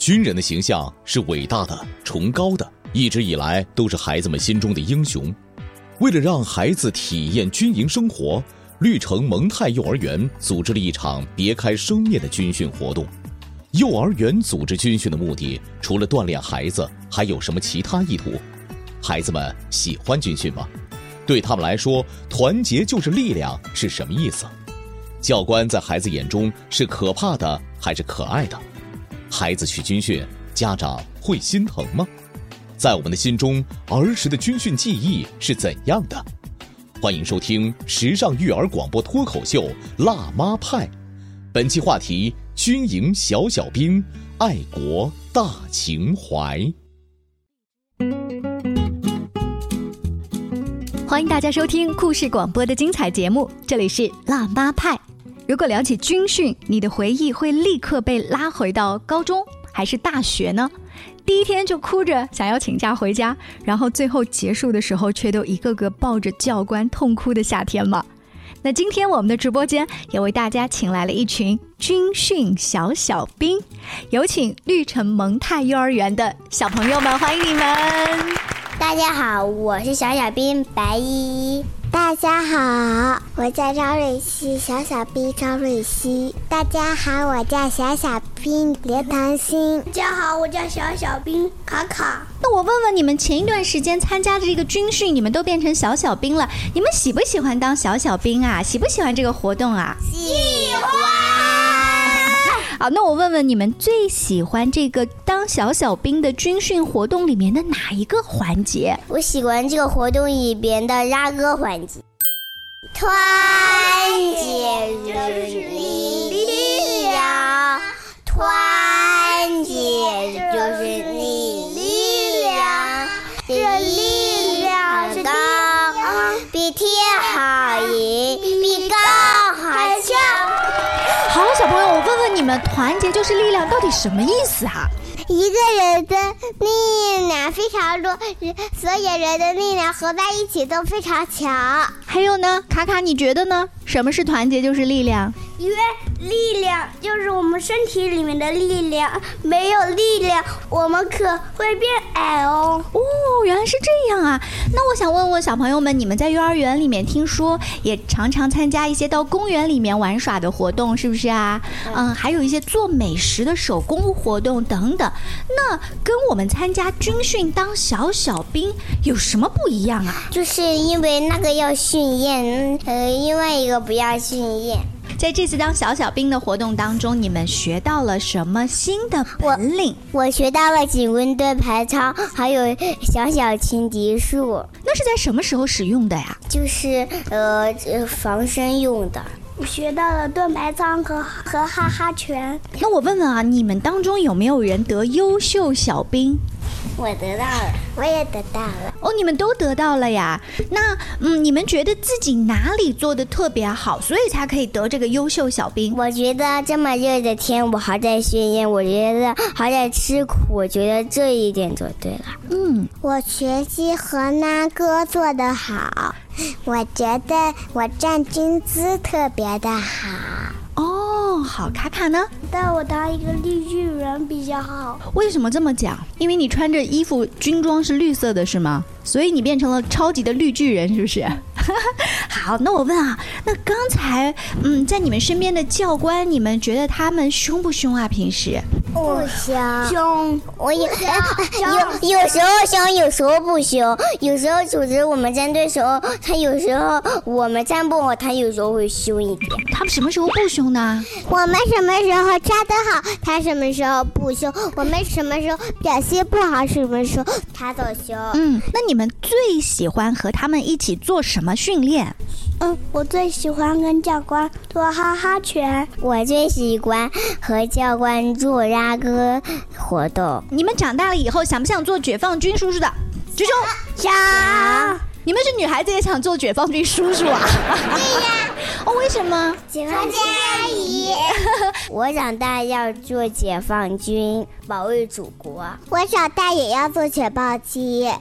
军人的形象是伟大的、崇高的，一直以来都是孩子们心中的英雄。为了让孩子体验军营生活，绿城蒙泰幼儿园组织了一场别开生面的军训活动。幼儿园组织军训的目的，除了锻炼孩子，还有什么其他意图？孩子们喜欢军训吗？对他们来说，团结就是力量是什么意思？教官在孩子眼中是可怕的还是可爱的？孩子去军训，家长会心疼吗？在我们的心中，儿时的军训记忆是怎样的？欢迎收听时尚育儿广播脱口秀《辣妈派》，本期话题：军营小小兵，爱国大情怀。欢迎大家收听故事广播的精彩节目，这里是辣妈派。如果聊起军训，你的回忆会立刻被拉回到高中还是大学呢？第一天就哭着想要请假回家，然后最后结束的时候却都一个个抱着教官痛哭的夏天吗？那今天我们的直播间也为大家请来了一群军训小小兵，有请绿城蒙泰幼儿园的小朋友们，欢迎你们！大家好，我是小小兵白依依。大家好，我叫张瑞希，小小兵张瑞希。大家好，我叫小小兵刘唐鑫。大家好，我叫小小兵卡卡。那我问问你们，前一段时间参加的这个军训，你们都变成小小兵了，你们喜不喜欢当小小兵啊？喜不喜欢这个活动啊？喜欢。好，那我问问你们，最喜欢这个当小小兵的军训活动里面的哪一个环节？我喜欢这个活动里边的拉歌环节。团结就是力量，团结就是们，团结就是力量，到底什么意思啊？一个人的力量非常弱，所有人的力量合在一起都非常强。还有呢，卡卡，你觉得呢？什么是团结就是力量？因为力量就是我们身体里面的力量，没有力量，我们可会变矮哦。哦，原来是这样啊！那我想问问小朋友们，你们在幼儿园里面听说也常常参加一些到公园里面玩耍的活动，是不是啊？嗯，还有一些做美食的手工活动等等。那跟我们参加军训当小小兵有什么不一样啊？就是因为那个要训练，呃，另外一个不要训练。在这次当小小兵的活动当中，你们学到了什么新的本领？我学到了警棍盾牌操，还有小小轻敌术。那是在什么时候使用的呀？就是呃防身用的。我学到了盾牌操和和哈哈拳。那我问问啊，你们当中有没有人得优秀小兵？我得到了，我也得到了。哦，你们都得到了呀？那嗯，你们觉得自己哪里做的特别好，所以才可以得这个优秀小兵？我觉得这么热的天，我还在训练，我觉得还在吃苦，我觉得这一点做对了。嗯，我学习和那哥做得好，我觉得我站军姿特别的好。哦，好，卡卡呢？带我当一个绿巨人比较好。为什么这么讲？因为你穿着衣服军装是绿色的，是吗？所以你变成了超级的绿巨人，是不是？好，那我问啊，那刚才嗯，在你们身边的教官，你们觉得他们凶不凶啊？平时？不凶，凶，我 有有有时候凶，有时候不凶。有时候组织我们站队时候，他有时候我们站不好，他有时候会凶一点。他们什么时候不凶呢？我们什么时候站得好，他什么时候不凶；我们什么时候表现不好，什么时候他都凶。嗯，那你们最喜欢和他们一起做什么训练？嗯，我最喜欢跟教官做哈哈拳。我最喜欢和教官做拉歌活动。你们长大了以后想不想做解放军叔叔的？举手。想。你们是女孩子也想做解放军叔叔啊？对呀。哦，为什么？解放军阿姨。我长大要做解放军，保卫祖国。我长大也要做解放军，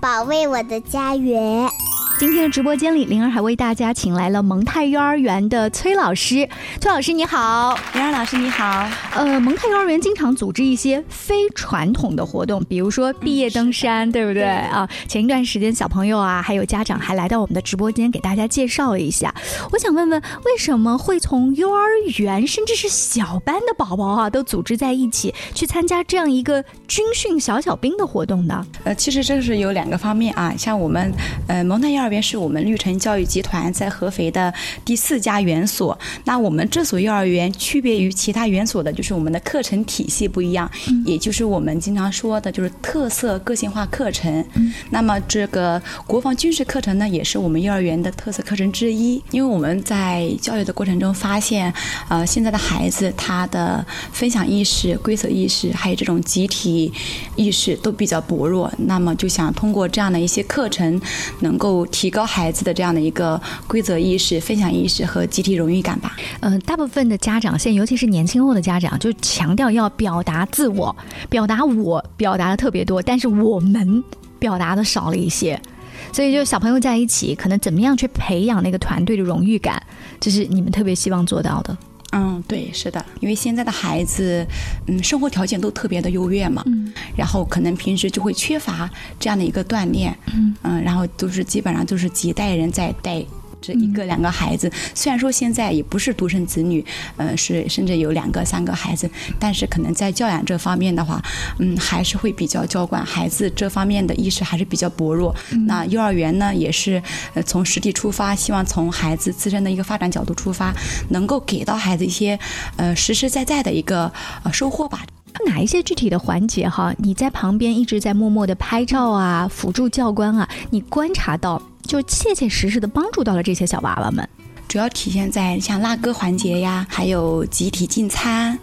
保卫我的家园。今天的直播间里，灵儿还为大家请来了蒙泰幼儿园的崔老师。崔老师你好，灵儿老师你好。呃，蒙泰幼儿园经常组织一些非传统的活动，比如说毕业登山，对不对啊？前一段时间，小朋友啊，还有家长还来到我们的直播间给大家介绍了一下。我想问问，为什么会从幼儿园甚至是小班的宝宝啊，都组织在一起去参加这样一个军训小小兵的活动呢？呃，其实这是有两个方面啊，像我们呃蒙泰幼儿。这边是我们绿城教育集团在合肥的第四家园所。那我们这所幼儿园区别于其他园所的，就是我们的课程体系不一样，也就是我们经常说的，就是特色个性化课程。那么这个国防军事课程呢，也是我们幼儿园的特色课程之一。因为我们在教育的过程中发现，呃，现在的孩子他的分享意识、规则意识，还有这种集体意识都比较薄弱。那么就想通过这样的一些课程，能够。提高孩子的这样的一个规则意识、分享意识和集体荣誉感吧。嗯，大部分的家长现在，尤其是年轻后的家长，就强调要表达自我，表达我表达的特别多，但是我们表达的少了一些。所以，就小朋友在一起，可能怎么样去培养那个团队的荣誉感，这是你们特别希望做到的。嗯，对，是的，因为现在的孩子，嗯，生活条件都特别的优越嘛，嗯，然后可能平时就会缺乏这样的一个锻炼，嗯，嗯，然后都是基本上都是几代人在带。这一个两个孩子，虽然说现在也不是独生子女，呃，是甚至有两个三个孩子，但是可能在教养这方面的话，嗯，还是会比较娇惯，孩子这方面的意识还是比较薄弱。那幼儿园呢，也是呃从实际出发，希望从孩子自身的一个发展角度出发，能够给到孩子一些呃实实在在的一个呃收获吧。哪一些具体的环节哈？你在旁边一直在默默的拍照啊，辅助教官啊，你观察到。就切切实实的帮助到了这些小娃娃们。主要体现在像拉歌环节呀，还有集体进餐，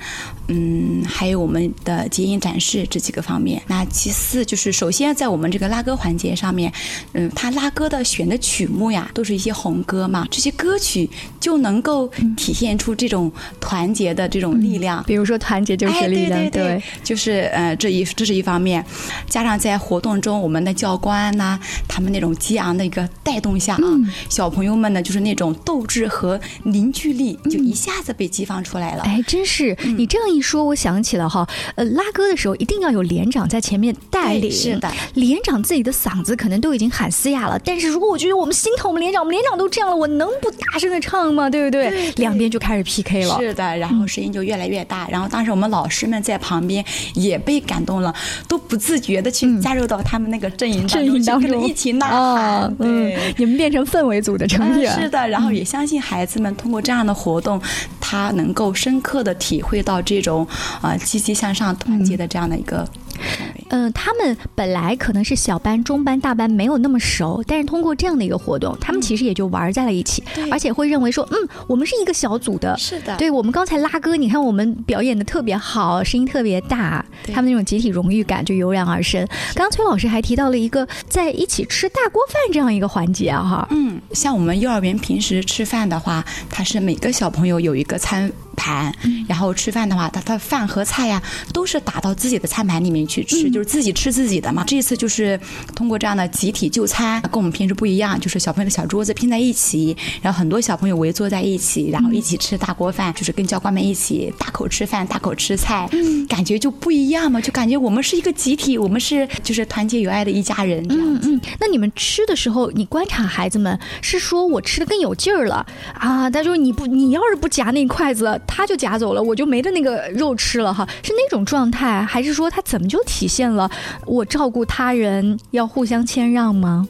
嗯，还有我们的结营展示这几个方面。那其次就是，首先在我们这个拉歌环节上面，嗯，他拉歌的选的曲目呀，都是一些红歌嘛，这些歌曲就能够体现出这种团结的这种力量。比如说，团结就是力量，对，就是呃，这一这是一方面，加上在活动中，我们的教官呐，他们那种激昂的一个带动下啊，小朋友们呢，就是那种斗志。和凝聚力就一下子被激发出来了。哎，真是你这样一说，我想起了哈，呃，拉歌的时候一定要有连长在前面带领。是的，连长自己的嗓子可能都已经喊嘶哑了，但是如果我觉得我们心疼我们连长，我们连长都这样了，我能不大声的唱吗？对不对？两边就开始 PK 了。是的，然后声音就越来越大，然后当时我们老师们在旁边也被感动了，都不自觉的去加入到他们那个阵营 阵营当中一起呐喊。嗯，你们变成氛围组的成员。是的，然后也相。相信孩子们通过这样的活动，他能够深刻的体会到这种啊积极向上、团结的这样的一个。嗯，他们本来可能是小班、中班、大班没有那么熟，但是通过这样的一个活动，他们其实也就玩在了一起，而且会认为说，嗯，我们是一个小组的。是的，对我们刚才拉歌，你看我们表演的特别好，声音特别大，他们那种集体荣誉感就油然而生。刚刚崔老师还提到了一个在一起吃大锅饭这样一个环节哈。嗯，像我们幼儿园平时吃饭的话，它是每个小朋友有一个餐。盘，然后吃饭的话，他他饭和菜呀，都是打到自己的餐盘里面去吃，就是自己吃自己的嘛。这一次就是通过这样的集体就餐，跟我们平时不一样，就是小朋友的小桌子拼在一起，然后很多小朋友围坐在一起，然后一起吃大锅饭，就是跟教官们一起大口吃饭、大口吃菜，感觉就不一样嘛，就感觉我们是一个集体，我们是就是团结友爱的一家人。嗯嗯，那你们吃的时候，你观察孩子们是说我吃的更有劲儿了啊？他说你不，你要是不夹那筷子。他就夹走了，我就没的那个肉吃了哈，是那种状态，还是说他怎么就体现了我照顾他人要互相谦让吗？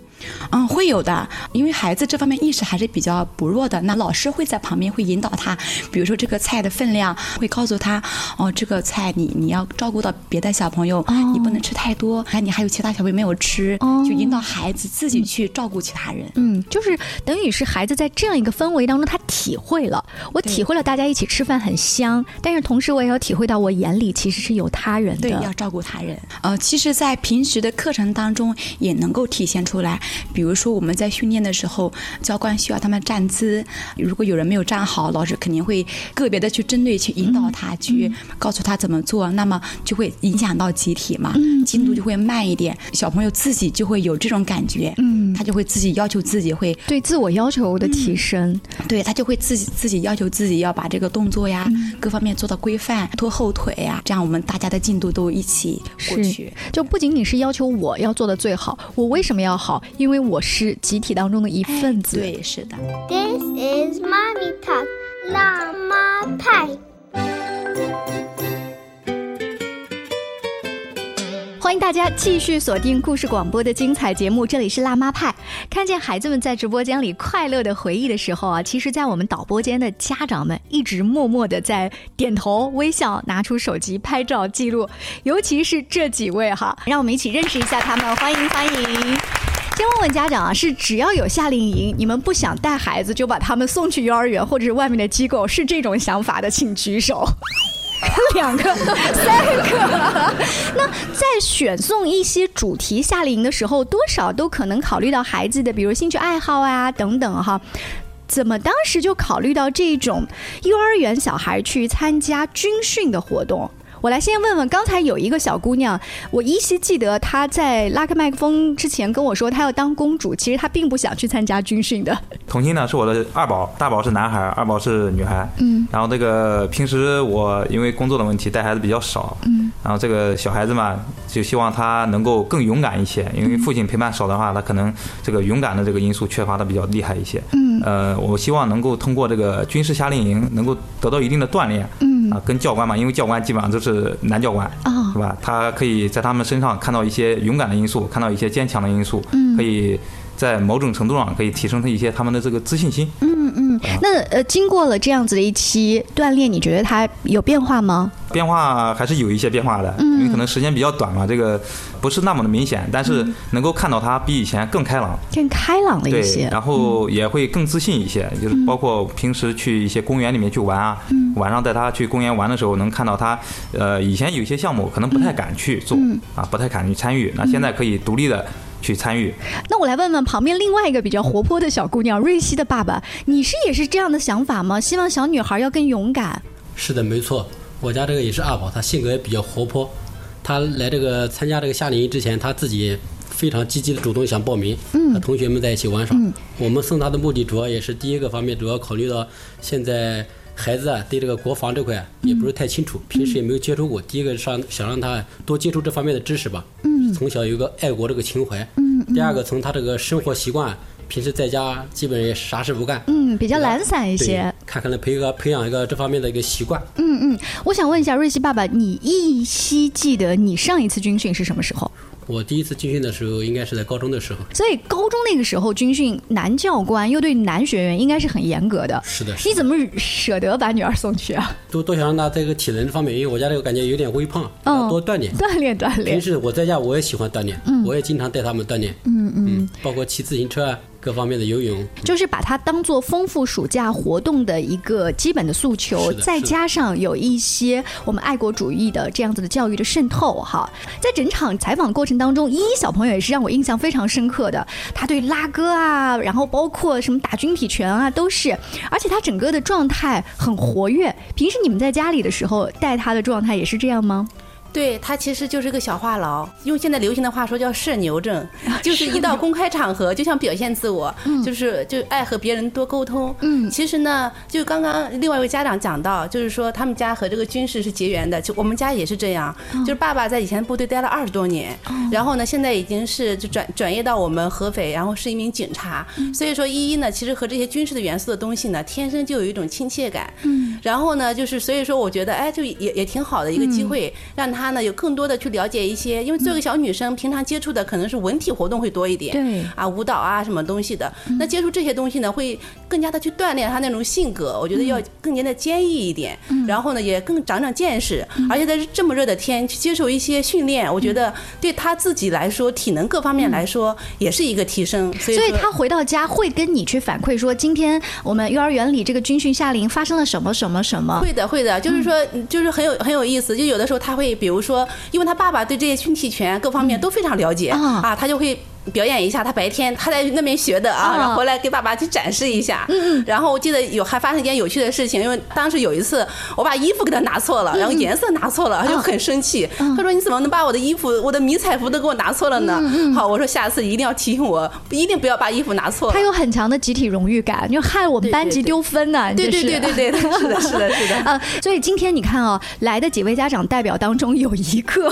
嗯，会有的，因为孩子这方面意识还是比较薄弱的。那老师会在旁边会引导他，比如说这个菜的分量，会告诉他，哦，这个菜你你要照顾到别的小朋友，你不能吃太多，哎，你还有其他小朋友没有吃，就引导孩子自己去照顾其他人。嗯，就是等于是孩子在这样一个氛围当中，他体会了，我体会了大家一起吃饭很香，但是同时我也要体会到我眼里其实是有他人的，对，要照顾他人。呃，其实，在平时的课程当中也能够体现出来。比如说我们在训练的时候，教官需要他们站姿，如果有人没有站好，老师肯定会个别的去针对去引导他，去告诉他怎么做，那么就会影响到集体嘛，进度就会慢一点，小朋友自己就会有这种感觉，嗯，他就会自己要求自己会对自我要求的提升，对他就会自己自己要求自己要把这个动作呀、各方面做到规范，拖后腿呀，这样我们大家的进度都一起过去。就不仅仅是要求我要做的最好，我为什么要好？因为我是集体当中的一份子。对，是的。This is mommy talk，辣妈派。欢迎大家继续锁定故事广播的精彩节目，这里是辣妈派。看见孩子们在直播间里快乐的回忆的时候啊，其实，在我们导播间的家长们一直默默的在点头微笑，拿出手机拍照记录。尤其是这几位哈，让我们一起认识一下他们，欢迎欢迎。先问问家长啊，是只要有夏令营，你们不想带孩子就把他们送去幼儿园或者是外面的机构，是这种想法的，请举手。两个、三个。那在选送一些主题夏令营的时候，多少都可能考虑到孩子的，比如兴趣爱好啊等等哈。怎么当时就考虑到这种幼儿园小孩去参加军训的活动？我来先问问，刚才有一个小姑娘，我依稀记得她在拉开麦克风之前跟我说，她要当公主，其实她并不想去参加军训的。童心呢是我的二宝，大宝是男孩，二宝是女孩。嗯，然后这个平时我因为工作的问题带孩子比较少。嗯，然后这个小孩子嘛，就希望他能够更勇敢一些，因为父亲陪伴少的话，他可能这个勇敢的这个因素缺乏的比较厉害一些。嗯，呃，我希望能够通过这个军事夏令营能够得到一定的锻炼。嗯，啊，跟教官嘛，因为教官基本上都是男教官。哦是吧？他可以在他们身上看到一些勇敢的因素，看到一些坚强的因素，可以在某种程度上可以提升他一些他们的这个自信心。嗯嗯，那呃，经过了这样子的一期锻炼，你觉得他有变化吗？变化还是有一些变化的，因为可能时间比较短嘛，这个不是那么的明显，但是能够看到他比以前更开朗，更开朗了一对，些。然后也会更自信一些，就是包括平时去一些公园里面去玩啊，晚上带他去公园玩的时候，能看到他，呃，以前有些项目可能不太敢去做啊，不太敢去参与，那现在可以独立的去参与。那我来问问旁边另外一个比较活泼的小姑娘瑞希的爸爸，你是也是这样的想法吗？希望小女孩要更勇敢。是的，没错，我家这个也是二宝，他性格也比较活泼。他来这个参加这个夏令营之前，他自己非常积极的主动想报名，和同学们在一起玩耍。我们送他的目的主要也是第一个方面，主要考虑到现在孩子啊对这个国防这块啊也不是太清楚，平时也没有接触过。第一个上想让他多接触这方面的知识吧，嗯从小有个爱国这个情怀。第二个从他这个生活习惯，平时在家基本也啥事不干，嗯，比较懒散一些。，看看能培个培养一个这方面的一个习惯。嗯嗯，我想问一下瑞希爸爸，你依稀记得你上一次军训是什么时候？我第一次军训的时候，应该是在高中的时候。所以高中那个时候军训，男教官又对男学员应该是很严格的。是的，是的你怎么舍得把女儿送去啊？都都想让她这个体能方面，因为我家这个感觉有点微胖，嗯要多锻炼。锻炼锻炼平。时我在家我也喜欢锻炼，嗯我也经常带他们锻炼，嗯嗯，包括骑自行车啊，各方面的游泳。就是把它当做丰富暑假活动的一个基本的诉求，再加上有一些我们爱国主义的这样子的教育的渗透哈。在整场采访过程当中，依依小朋友也是让我印象非常深刻的，他对拉歌啊，然后包括什么打军体拳啊，都是，而且他整个的状态很活跃。平时你们在家里的时候带他的状态也是这样吗？对他其实就是个小话痨，用现在流行的话说叫社牛症，就是一到公开场合就想表现自我，就是就爱和别人多沟通。嗯，其实呢，就刚刚另外一位家长讲到，就是说他们家和这个军事是结缘的，就我们家也是这样，就是爸爸在以前部队待了二十多年，然后呢现在已经是就转转业到我们合肥，然后是一名警察，所以说依依呢其实和这些军事的元素的东西呢，天生就有一种亲切感。嗯，然后呢就是所以说我觉得哎就也也挺好的一个机会，让他呢有更多的去了解一些，因为作为一个小女生，平常接触的可能是文体活动会多一点，对。啊舞蹈啊什么东西的，那接触这些东西呢，会更加的去锻炼她那种性格，我觉得要更加的坚毅一点，然后呢也更长长见识，而且在这么热的天去接受一些训练，我觉得对她自己来说，体能各方面来说也是一个提升，所以说所以他回到家会跟你去反馈说，今天我们幼儿园里这个军训夏令营发生了什么什么什么。会的，会的，就是说，嗯就是很有很有意思。就有的时候他会，比如说，因为他爸爸对这些军体权各方面都非常了解、啊啊，他就会。表演一下他白天他在那边学的啊，然后回来给爸爸去展示一下。嗯嗯。然后我记得有还发生一件有趣的事情，因为当时有一次我把衣服给他拿错了，然后颜色拿错了，他就很生气。他说：“你怎么能把我的衣服、我的迷彩服都给我拿错了呢？”好，我说下次一定要提醒我，一定不要把衣服拿错。他有很强的集体荣誉感，就害我们班级丢分呢。对对对对对，是的，是的，是的。啊，所以今天你看啊，来的几位家长代表当中有一个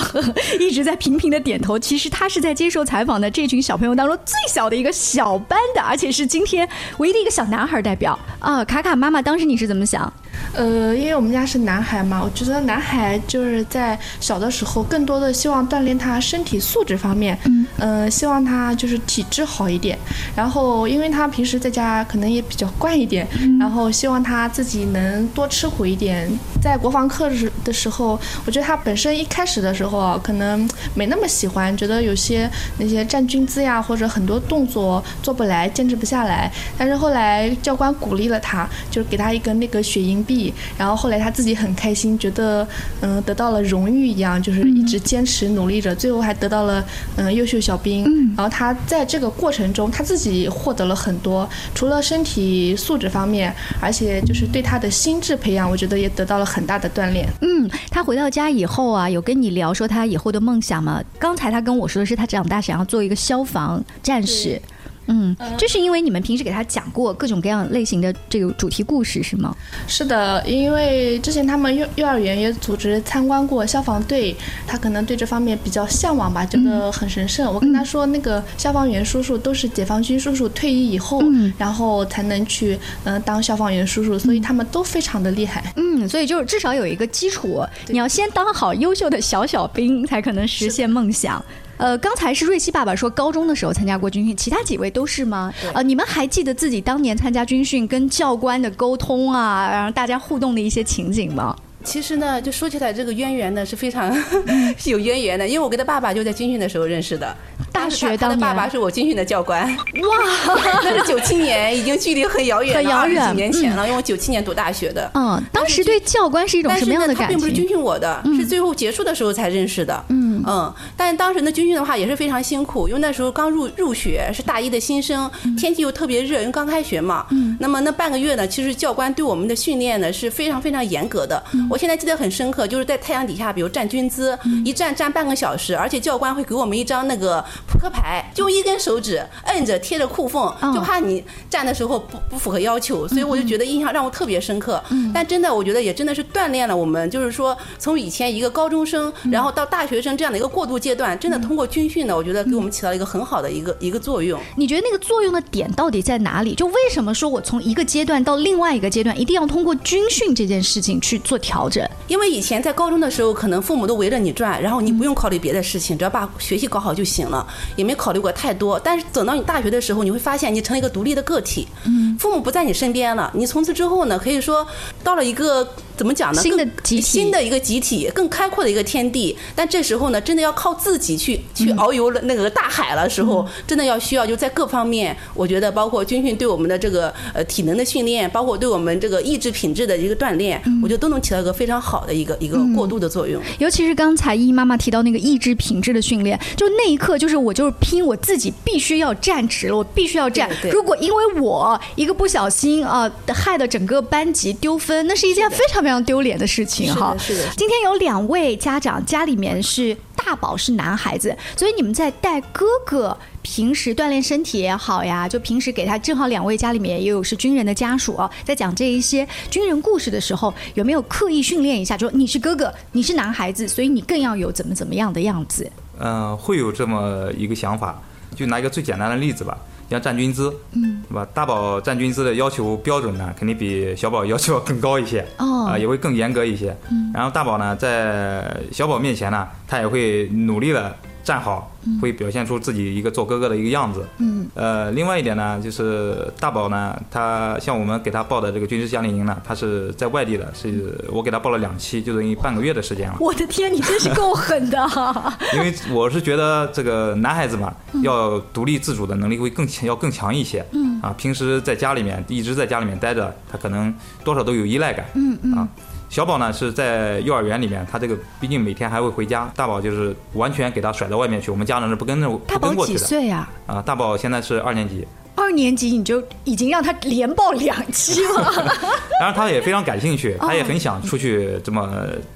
一直在频频的点头，其实他是在接受采访的这群小朋友当中最小的一个小班的，而且是今天唯一的一个小男孩代表啊。卡卡妈妈，当时你是怎么想？呃，因为我们家是男孩嘛，我觉得男孩就是在小的时候，更多的希望锻炼他身体素质方面，嗯，呃，希望他就是体质好一点。然后，因为他平时在家可能也比较惯一点，然后希望他自己能多吃苦一点。在国防课时的时候，我觉得他本身一开始的时候啊，可能没那么喜欢，觉得有些那些站军姿呀，或者很多动作做不来，坚持不下来。但是后来教官鼓励了他，就是给他一个那个血银币。然后后来他自己很开心，觉得嗯得到了荣誉一样，就是一直坚持努力着，最后还得到了嗯优秀小兵。然后他在这个过程中，他自己获得了很多，除了身体素质方面，而且就是对他的心智培养，我觉得也得到了很大的锻炼。嗯，他回到家以后啊，有跟你聊说他以后的梦想吗？刚才他跟我说的是他长大想要做一个消防战士。嗯，这是因为你们平时给他讲过各种各样类型的这个主题故事是吗？是的，因为之前他们幼幼儿园也组织参观过消防队，他可能对这方面比较向往吧，觉得很神圣。我跟他说，那个消防员叔叔都是解放军叔叔退役以后，然后才能去嗯当消防员叔叔，所以他们都非常的厉害。嗯，所以就是至少有一个基础，你要先当好优秀的小小兵，才可能实现梦想。呃，刚才是瑞希爸爸说高中的时候参加过军训，其他几位都是吗？呃，你们还记得自己当年参加军训跟教官的沟通啊，然后大家互动的一些情景吗？其实呢，就说起来这个渊源呢是非常 有渊源的，因为我跟他爸爸就在军训的时候认识的。大学他的爸爸是我军训的教官。哇，那是九七年，已经距离很遥远，很遥远，几年前了。因为我九七年读大学的。嗯，当时对教官是一种什么样的感情？并不是军训我的，是最后结束的时候才认识的。嗯嗯，但是当时的军训的话也是非常辛苦，因为那时候刚入入学，是大一的新生，天气又特别热，因为刚开学嘛。嗯。那么那半个月呢，其实教官对我们的训练呢是非常非常严格的。我现在记得很深刻，就是在太阳底下，比如站军姿，一站站半个小时，而且教官会给我们一张那个扑克牌，就一根手指摁着贴着裤缝，就怕你站的时候不不符合要求，所以我就觉得印象让我特别深刻。但真的，我觉得也真的是锻炼了我们，就是说从以前一个高中生，然后到大学生这样的一个过渡阶段，真的通过军训呢，我觉得给我们起到一个很好的一个一个作用。你觉得那个作用的点到底在哪里？就为什么说我从一个阶段到另外一个阶段，一定要通过军训这件事情去做调整？因为以前在高中的时候，可能父母都围着你转，然后你不用考虑别的事情，只要把学习搞好就行了，也没考虑过太多。但是等到你大学的时候，你会发现你成了一个独立的个体，嗯，父母不在你身边了，你从此之后呢，可以说到了一个。怎么讲呢？新的集体，新的一个集体，更开阔的一个天地。但这时候呢，真的要靠自己去去遨游了那个大海了。时候真的要需要就在各方面，我觉得包括军训对我们的这个呃体能的训练，包括对我们这个意志品质的一个锻炼，我觉得都能起到一个非常好的一个一个过渡的作用。尤其是刚才依依妈妈提到那个意志品质的训练，就那一刻就是我就是拼我自己必须要站直了，我必须要站。如果因为我一个不小心啊，害得整个班级丢分，那是一件非常。非常丢脸的事情哈，是的。今天有两位家长家里面是大宝是男孩子，所以你们在带哥哥平时锻炼身体也好呀，就平时给他正好两位家里面也有是军人的家属啊，在讲这一些军人故事的时候，有没有刻意训练一下？就说你是哥哥，你是男孩子，所以你更要有怎么怎么样的样子？嗯，会有这么一个想法。就拿一个最简单的例子吧。像站军姿，嗯，对吧？大宝站军姿的要求标准呢，肯定比小宝要求更高一些，哦，啊，也会更严格一些。嗯，然后大宝呢，在小宝面前呢，他也会努力的。站好，会表现出自己一个做哥哥的一个样子。嗯，呃，另外一点呢，就是大宝呢，他像我们给他报的这个军事夏令营呢，他是在外地的，是我给他报了两期，就等于半个月的时间了。我的天，你真是够狠的！因为我是觉得这个男孩子嘛，要独立自主的能力会更强，要更强一些。嗯，啊，平时在家里面一直在家里面待着，他可能多少都有依赖感。嗯嗯，啊。小宝呢是在幼儿园里面，他这个毕竟每天还会回家，大宝就是完全给他甩到外面去，我们家人是不跟着大宝几不跟过去的。岁啊？啊，大宝现在是二年级，二年级你就已经让他连报两期了。当然他也非常感兴趣，他也哦很想出去这么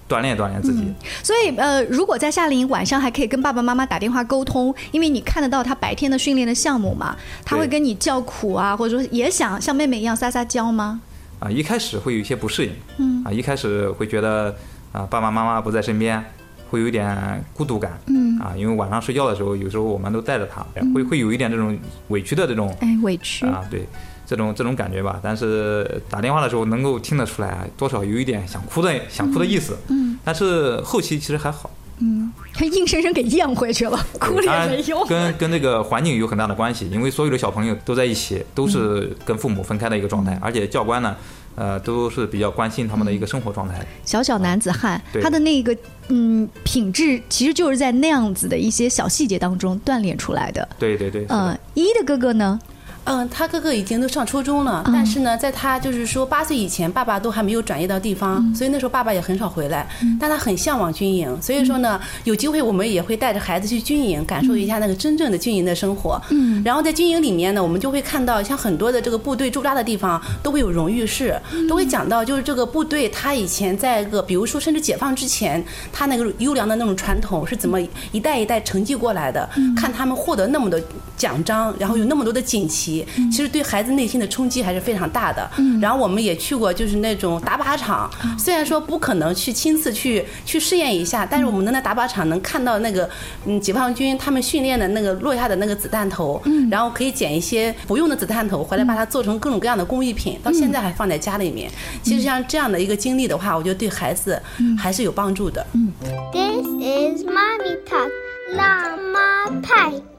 锻炼锻炼自己。所以呃，如果在夏令营晚上还可以跟爸爸妈妈打电话沟通，因为你看得到他白天的训练的项目嘛，他会跟你叫苦啊，或者说也想像妹妹一样撒撒娇吗？啊，一开始会有一些不适应，嗯啊，一开始会觉得啊爸爸妈妈不在身边，会有一点孤独感，嗯啊，因为晚上睡觉的时候，有时候我们都带着他，会会有一点这种委屈的这种哎，委屈。啊，对，这种这种感觉吧。但是打电话的时候能够听得出来，多少有一点想哭的想哭的意思，嗯但是后期其实还好，嗯，他硬生生给咽回去了，哭了当然也没用。跟跟那个环境有很大的关系，因为所有的小朋友都在一起，都是跟父母分开的一个状嗯态，而且教官呢，呃，都是比较关心他们的一个生活状态。小小男子汉，对他的那个嗯品质，其实就是在那样子的一些小细节当中锻炼出来的。对对对，嗯，依依的哥哥呢？嗯，他哥哥已经都上初中了，但是呢，在他就是说八岁以前，爸爸都还没有转业到地方，所以那时候爸爸也很少回来。但他很向往军营，所以说呢，有机会我们也会带着孩子去军营，感受一下那个真正的军营的生活。嗯，然后在军营里面呢，我们就会看到像很多的这个部队驻扎的地方都会有荣誉室，都会讲到就是这个部队他以前在个比如说甚至解放之前，他那个优良的那种传统是怎么一代一代承继过来的，看他们获得那么多奖章，然后有那么多的锦旗，其实对孩子内心的冲击还是非常大的。然后我们也去过就是那种打靶场，虽然说不可能去亲自去去试验一下，但是我们能在打靶场能看到那个嗯解放军他们训练的那个落下的那个子弹头，然后可以捡一些不用的子弹头回来把它做成各种各样的工艺品，到现在还放在家里面。其实像这样的一个经历的话，我觉得对孩子还是有帮助的。This is mommy talk，辣妈派。